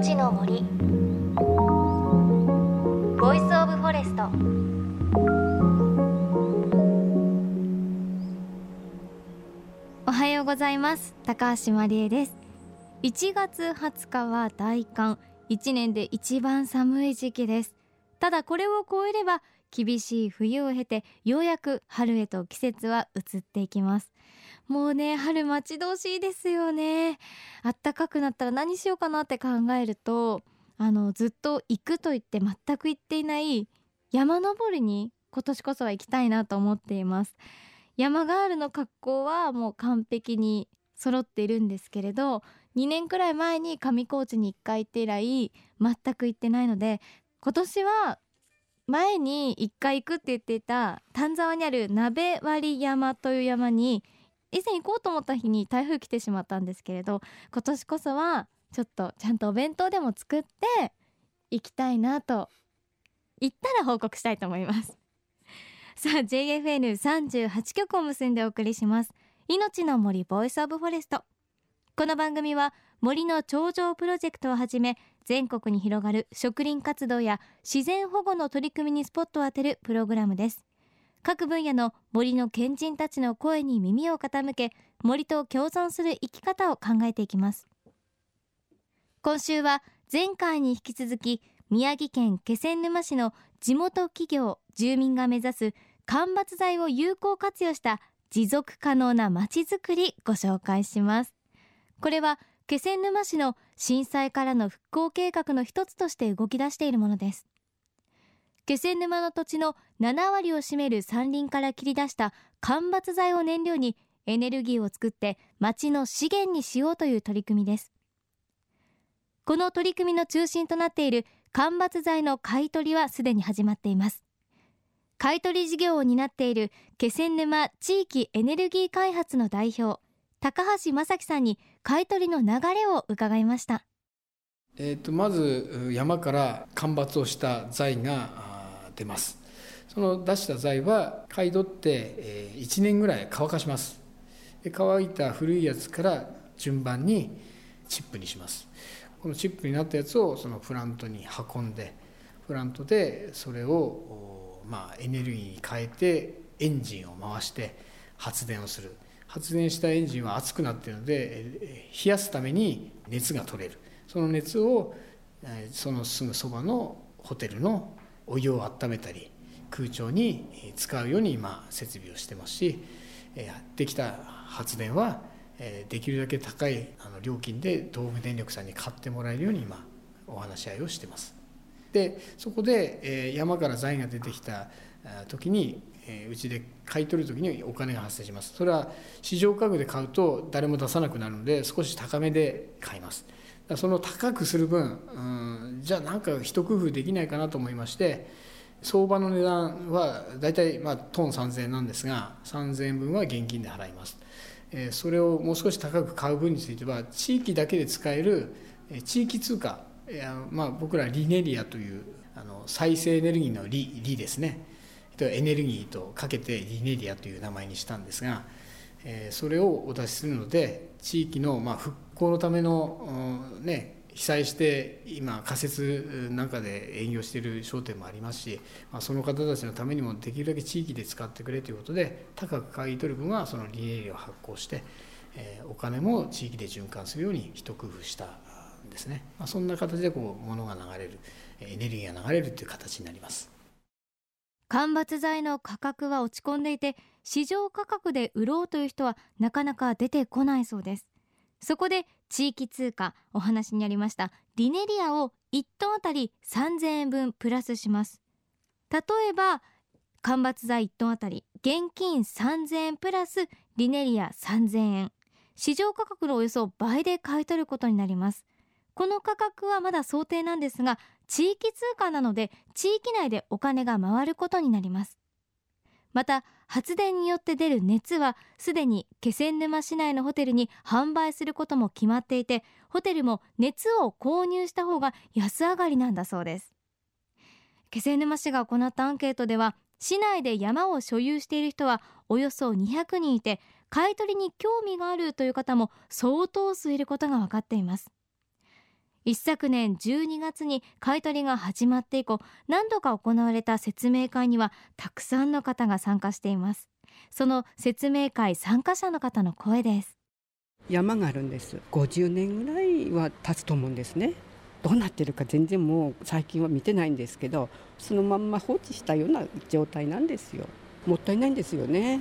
いのちの森。 Voice of Forest。おはようございます。高橋真理恵です。1月20日は大寒。1年で一番寒い時期です。ただこれを超えれば厳しい冬を経てようやく春へと季節は移っていきます。もうね春待ち遠しいですよね。あったかくなったら何しようかなって考えるとあのずっと行くと言って全く行っていない山登りに今年こそは行きたいなと思っています。山ガールの格好はもう完璧に揃っているんですけれど2年くらい前に上高地に1回行って以来全く行ってないので今年は前に1回行くって言っていた丹沢にある鍋割山という山に以前行こうと思った日に台風来てしまったんですけれど今年こそはちょっとちゃんとお弁当でも作って行きたいなと行ったら報告したいと思います。さあ JFN38 曲を結んでお送りします。いのちの森 Voice of Forest。この番組は森の長城プロジェクトをはじめ全国に広がる植林活動や自然保護の取り組みにスポットを当てるプログラムです。各分野の森の賢人たちの声に耳を傾け森と共存する生き方を考えていきます。今週は前回に引き続き宮城県気仙沼市の地元企業住民が目指す間伐材を有効活用した持続可能なまちづくりご紹介します。これは気仙沼市の震災からの復興計画の一つとして動き出しているものです。気仙沼の土地の7割を占める山林から切り出した間伐材を燃料にエネルギーを作って町の資源にしようという取り組みです。この取り組みの中心となっている間伐材の買い取りはすでに始まっています。買い取り事業を担っている気仙沼地域エネルギー開発の代表高橋正樹さんに買い取りの流れを伺いました。えー、とまず山から間伐をした材が出ます。その出した材は買い取って1年ぐらい乾かします。乾いた古いやつから順番にチップにします。このチップになったやつをそのプラントに運んでプラントでそれをまあエネルギーに変えてエンジンを回して発電をする。発電したエンジンは熱くなってるので冷やすために熱が取れる。その熱をそのすぐそばのホテルのお湯を温めたり空調に使うように今設備をしてますしできた発電はできるだけ高い料金で東北電力さんに買ってもらえるように今お話し合いをしてます。でそこで山から財が出てきた時にうちで買い取る時にお金が発生しますそれは市場価格で買うと誰も出さなくなるので少し高めで買いますその高くする分、うん、じゃあなんか一工夫できないかなと思いまして相場の値段は大体まあトン3000円なんですが3000円分は現金で払います。えそれをもう少し高く買う分については地域だけで使える地域通貨まあ僕らリネリアというあの再生エネルギーのリリですね。エネルギーとかけてリネリアという名前にしたんですが、えそれをお出しするので地域のま復興のための、ね、被災して今仮設なんかで営業している商店もありますし、まあ、その方たちのためにもできるだけ地域で使ってくれということで高く買い取る分はそのリネリアを発行して、えお金も地域で循環するように一工夫したんですね、まあ、そんな形でこう物が流れるエネルギーが流れるという形になります。間伐材の価格は落ち込んでいて市場価格で売ろうという人はなかなか出てこないそうです。そこで地域通貨お話にありましたリネリアを1トンあたり3000円分プラスします。例えば間伐材1トンあたり現金3000円プラスリネリア3000円。市場価格のおよそ倍で買い取ることになります。この価格はまだ想定なんですが地域通貨なので地域内でお金が回ることになります。また発電によって出る熱はすでに気仙沼市内のホテルに販売することも決まっていてホテルも熱を購入した方が安上がりなんだそうです。気仙沼市が行ったアンケートでは市内で山を所有している人はおよそ200人いて買い取りに興味があるという方も相当数いることが分かっています。一昨年12月に買い取りが始まって以降何度か行われた説明会にはたくさんの方が参加しています。その説明会参加者の方の声です。山があるんです。50年ぐらいは経つと思うんですね。どうなってるか全然もう最近は見てないんですけどそのまんま放置したような状態なんですよ。もったいないんですよね。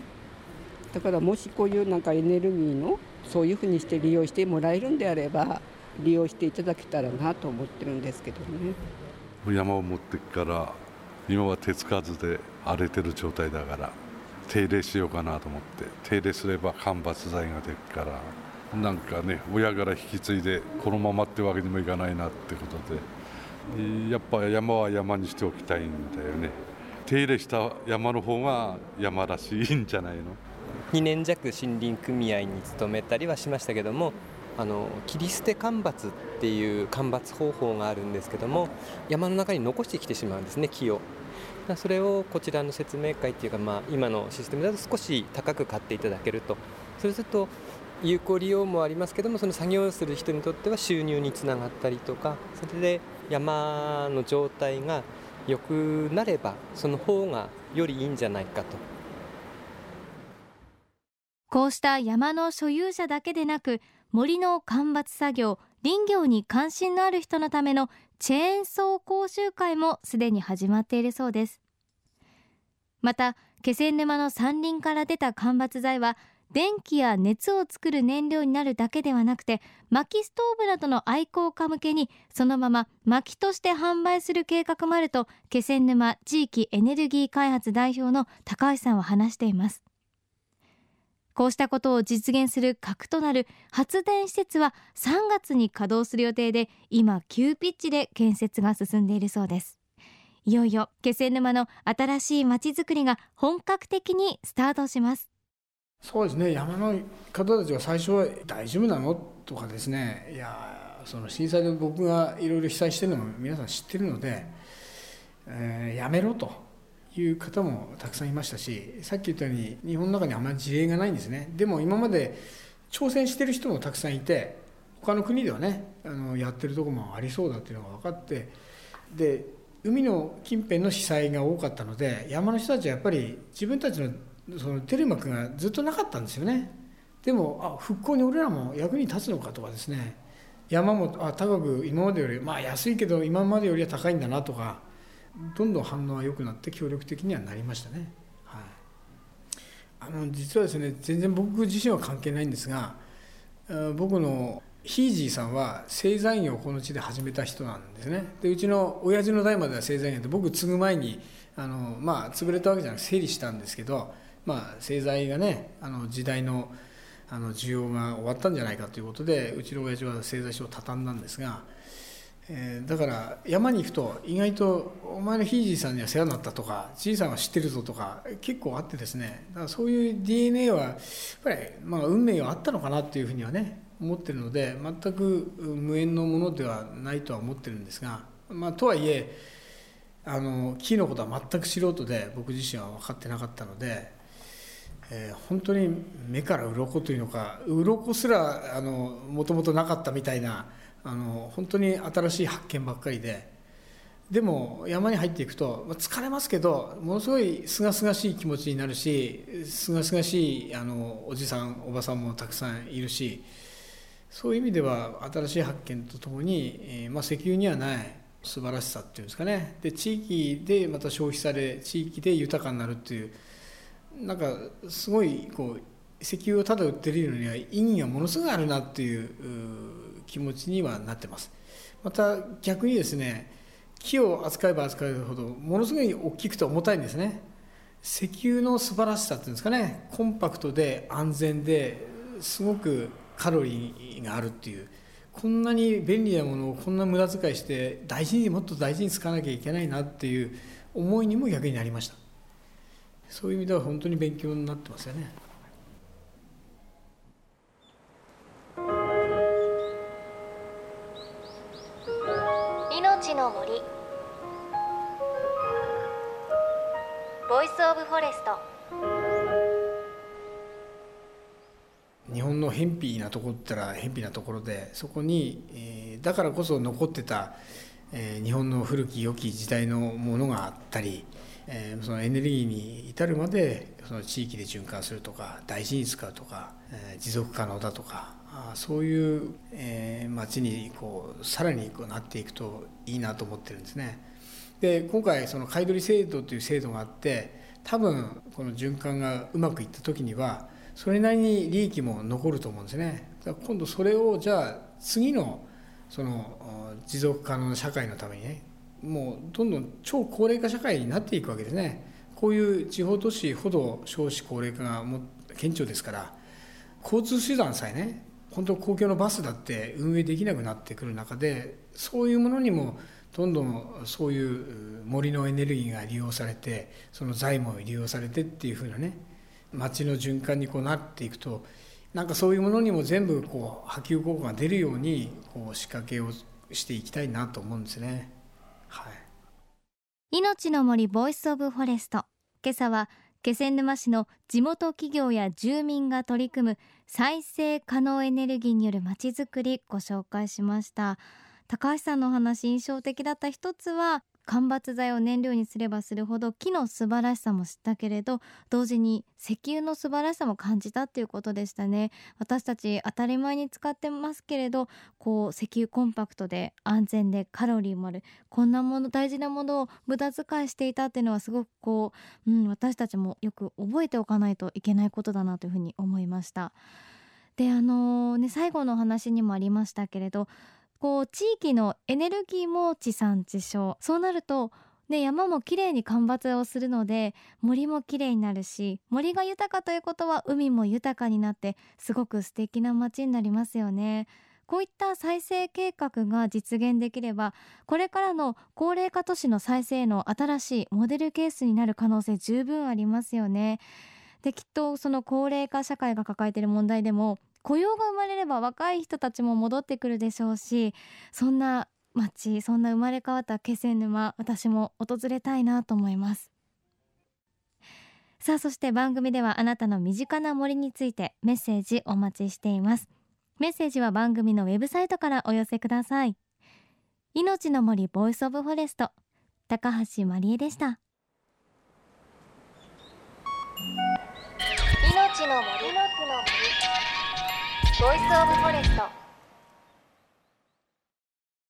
だからもしこういうなんかエネルギーのそういうふうにして利用してもらえるんであれば利用していただけたらなと思ってるんですけどね。山を持ってから今は手つかずで荒れてる状態だから手入れしようかなと思って手入れすれば間伐材がでるからなんかね親から引き継いでこのままってわけにもいかないなってことでやっぱ山は山にしておきたいんだよね。手入れした山の方が山らしいんじゃないの？2年弱森林組合に勤めたりはしましたけどもあの切り捨て間伐っていう間伐方法があるんですけども山の中に残してきてしまうんですね木を。それをこちらの説明会っていうか、まあ、今のシステムだと少し高く買っていただけると。そうすると有効利用もありますけどもその作業する人にとっては収入につながったりとかそれで山の状態が良くなればその方がよりいいんじゃないかと。こうした山の所有者だけでなく森の間伐作業林業に関心のある人のためのチェーンソー講習会もすでに始まっているそうです。また気仙沼の山林から出た間伐材は電気や熱を作る燃料になるだけではなくて薪ストーブなどの愛好家向けにそのまま薪として販売する計画もあると気仙沼地域エネルギー開発代表の高橋さんは話しています。こうしたことを実現する核となる発電施設は3月に稼働する予定で今急ピッチで建設が進んでいるそうです。いよいよ気仙沼の新しいまちづくりが本格的にスタートします。そうですね。山の方たちが最初は大丈夫なのとかですね。いやその震災で僕がいろいろ被災してるのも皆さん知ってるので、えー、やめろと。いう方もたくさんいましたしさっき言ったように日本の中にあまり事例がないんですね。でも今まで挑戦してる人もたくさんいて他の国ではねあのやってるとこもありそうだっていうのが分かってで海の近辺の被災が多かったので山の人たちはやっぱり自分たちのそのテレマクがずっとなかったんですよね。でもあ復興に俺らも役に立つのかとかですね。山もあ高く今までよりまあ安いけど今までよりは高いんだなとかどんどん反応は良くなって協力的にはなりましたね。はい、あの実はですね全然僕自身は関係ないんですが僕のひいじいさんは製材業をこの地で始めた人なんですねでうちの親父の代までは製材業で僕継ぐ前にあのまあ潰れたわけじゃなくて整理したんですけど、まあ、製材がねあの時代のあの需要が終わったんじゃないかということでうちの親父は製材所を畳んだんですがえ、だから山に行くと意外とお前のひいじいさんには世話になったとかじいさんは知ってるぞとか結構あってですねだからそういう DNA はやっぱり、まあ、運命はあったのかなっていうふうにはね思ってるので全く無縁のものではないとは思ってるんですが、まあ、とはいえあの木のことは全く素人で僕自身は分かってなかったので、えー、本当に目から鱗というのか鱗すらもともとなかったみたいな。あの本当に新しい発見ばっかりで。でも山に入っていくとまあ疲れますけどものすごいすがすがしい気持ちになるしすがすがしいあのおじさんおばさんもたくさんいるしそういう意味では新しい発見とともに、えー、まあ、石油にはない素晴らしさっていうんですかね。で地域でまた消費され地域で豊かになるっていうなんかすごいこう石油をただ売ってるのには意義がものすごいあるなっていう気持ちにはなってます。また逆にですね木を扱えば扱うほどものすごい大きくて重たいんですね。石油の素晴らしさっていうんですかねコンパクトで安全ですごくカロリーがあるっていうこんなに便利なものをこんな無駄遣いして大事にもっと大事に使わなきゃいけないなっていう思いにも逆になりました。そういう意味では本当に勉強になってますよね。の偏僻なとこったら偏僻なところでそこに、えー、だからこそ残ってた、えー、日本の古き良き時代のものがあったり、えー、そのエネルギーに至るまでその地域で循環するとか大事に使うとか、え、持続可能だとかあそういう、えー、街にこうさらにこうなっていくといいなと思ってるんですね。で今回その買い取り制度という制度があって多分この循環がうまくいった時にはそれなりに利益も残ると思うんですね。今度それをじゃあ次のその持続可能な社会のためにねもうどんどん超高齢化社会になっていくわけですね。こういう地方都市ほど少子高齢化がも顕著ですから交通手段さえね本当公共のバスだって運営できなくなってくる中でそういうものにもどんどんそういう森のエネルギーが利用されてその財も利用されてっていうふうなね街の循環にこうなっていくとなんかそういうものにも全部こう波及効果が出るようにこう仕掛けをしていきたいなと思うんですね。はい、命の森 Voice of Forest。今朝は気仙沼市の地元企業や住民が取り組む再生可能エネルギーによるまちづくりご紹介しました。高橋さんの話印象的だった一つは間伐材を燃料にすればするほど木の素晴らしさも知ったけれど同時に石油の素晴らしさも感じたっていうことでしたね。私たち当たり前に使ってますけれどこう石油コンパクトで安全でカロリーもある。こんなもの大事なものを無駄遣いしていたっていうのはすごくこう、うん、私たちもよく覚えておかないといけないことだなというふうに思いました。であのー、ね最後の話にもありましたけれどこう地域のエネルギーも地産地消そうなるとね、山もきれいに間伐をするので森もきれいになるし森が豊かということは海も豊かになってすごく素敵な街になりますよね。こういった再生計画が実現できればこれからの高齢化都市の再生の新しいモデルケースになる可能性十分ありますよね。できっとその高齢化社会が抱えている問題でも雇用が生まれれば若い人たちも戻ってくるでしょうしそんな街そんな生まれ変わった気仙沼私も訪れたいなと思います。さあそして番組ではあなたの身近な森についてメッセージお待ちしています。メッセージは番組のウェブサイトからお寄せください。命の森 Voice of Forest 高橋真理恵でした。命の森の木の森 Voice of Forest